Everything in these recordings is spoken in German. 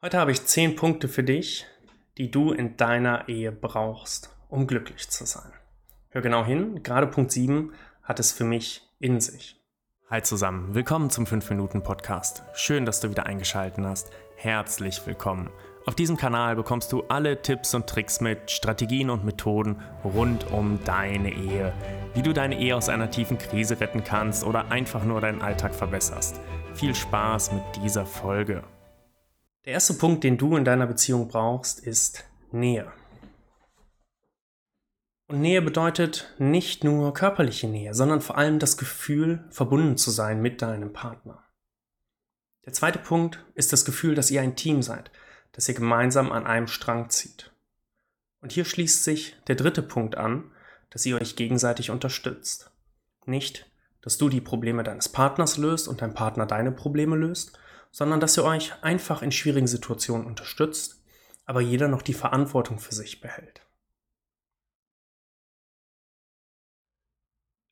Heute habe ich zehn Punkte für dich, die du in deiner Ehe brauchst, um glücklich zu sein. Hör genau hin, gerade Punkt 7 hat es für mich in sich. Hi zusammen, willkommen zum 5-Minuten-Podcast. Schön, dass du wieder eingeschaltet hast. Herzlich willkommen. Auf diesem Kanal bekommst du alle Tipps und Tricks mit, Strategien und Methoden rund um deine Ehe. Wie du deine Ehe aus einer tiefen Krise retten kannst oder einfach nur deinen Alltag verbesserst. Viel Spaß mit dieser Folge. Der erste Punkt, den du in deiner Beziehung brauchst, ist Nähe. Und Nähe bedeutet nicht nur körperliche Nähe, sondern vor allem das Gefühl, verbunden zu sein mit deinem Partner. Der zweite Punkt ist das Gefühl, dass ihr ein Team seid, dass ihr gemeinsam an einem Strang zieht. Und hier schließt sich der dritte Punkt an, dass ihr euch gegenseitig unterstützt. Nicht, dass du die Probleme deines Partners löst und dein Partner deine Probleme löst, sondern dass ihr euch einfach in schwierigen Situationen unterstützt, aber jeder noch die Verantwortung für sich behält.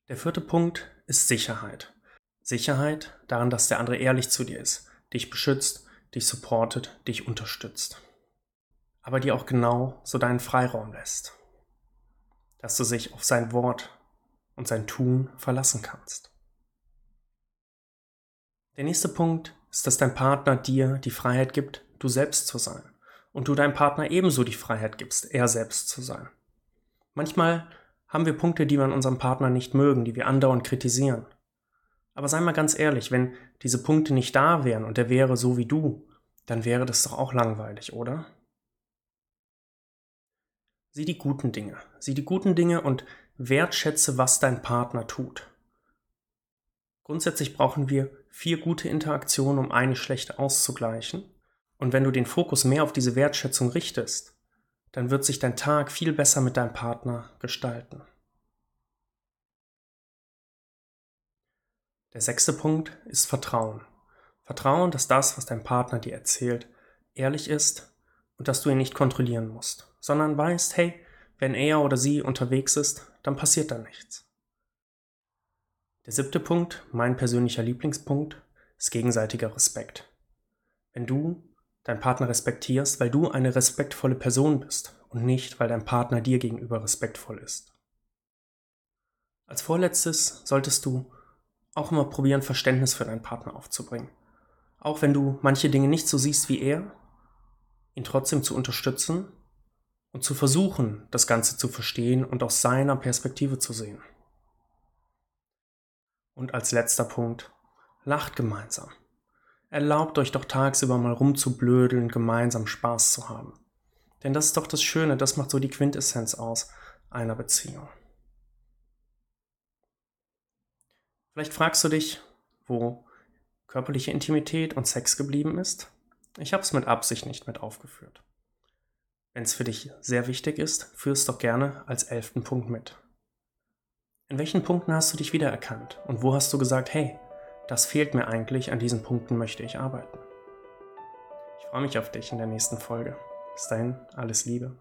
Der vierte Punkt ist Sicherheit. Sicherheit daran, dass der andere ehrlich zu dir ist, dich beschützt, dich supportet, dich unterstützt. Aber dir auch genau so deinen Freiraum lässt. Dass du sich auf sein Wort und sein Tun verlassen kannst. Der nächste Punkt ist, dass dein Partner dir die Freiheit gibt, du selbst zu sein. Und du deinem Partner ebenso die Freiheit gibst, er selbst zu sein. Manchmal haben wir Punkte, die wir an unserem Partner nicht mögen, die wir andauernd kritisieren. Aber sei mal ganz ehrlich, wenn diese Punkte nicht da wären und er wäre so wie du, dann wäre das doch auch langweilig, oder? Sieh die guten Dinge. Sieh die guten Dinge und wertschätze, was dein Partner tut. Grundsätzlich brauchen wir vier gute Interaktionen, um eine schlechte auszugleichen. Und wenn du den Fokus mehr auf diese Wertschätzung richtest, dann wird sich dein Tag viel besser mit deinem Partner gestalten. Der sechste Punkt ist Vertrauen. Vertrauen, dass das, was dein Partner dir erzählt, ehrlich ist und dass du ihn nicht kontrollieren musst, sondern weißt, hey, wenn er oder sie unterwegs ist, dann passiert da nichts. Der siebte Punkt, mein persönlicher Lieblingspunkt, ist gegenseitiger Respekt. Wenn du deinen Partner respektierst, weil du eine respektvolle Person bist und nicht, weil dein Partner dir gegenüber respektvoll ist. Als vorletztes solltest du auch immer probieren, Verständnis für deinen Partner aufzubringen. Auch wenn du manche Dinge nicht so siehst wie er, ihn trotzdem zu unterstützen und zu versuchen, das Ganze zu verstehen und aus seiner Perspektive zu sehen. Und als letzter Punkt, lacht gemeinsam. Erlaubt euch doch tagsüber mal rumzublödeln, gemeinsam Spaß zu haben. Denn das ist doch das Schöne, das macht so die Quintessenz aus einer Beziehung. Vielleicht fragst du dich, wo körperliche Intimität und Sex geblieben ist. Ich habe es mit Absicht nicht mit aufgeführt. Wenn es für dich sehr wichtig ist, führ es doch gerne als elften Punkt mit. In welchen Punkten hast du dich wiedererkannt und wo hast du gesagt, hey, das fehlt mir eigentlich, an diesen Punkten möchte ich arbeiten? Ich freue mich auf dich in der nächsten Folge. Bis dahin, alles Liebe.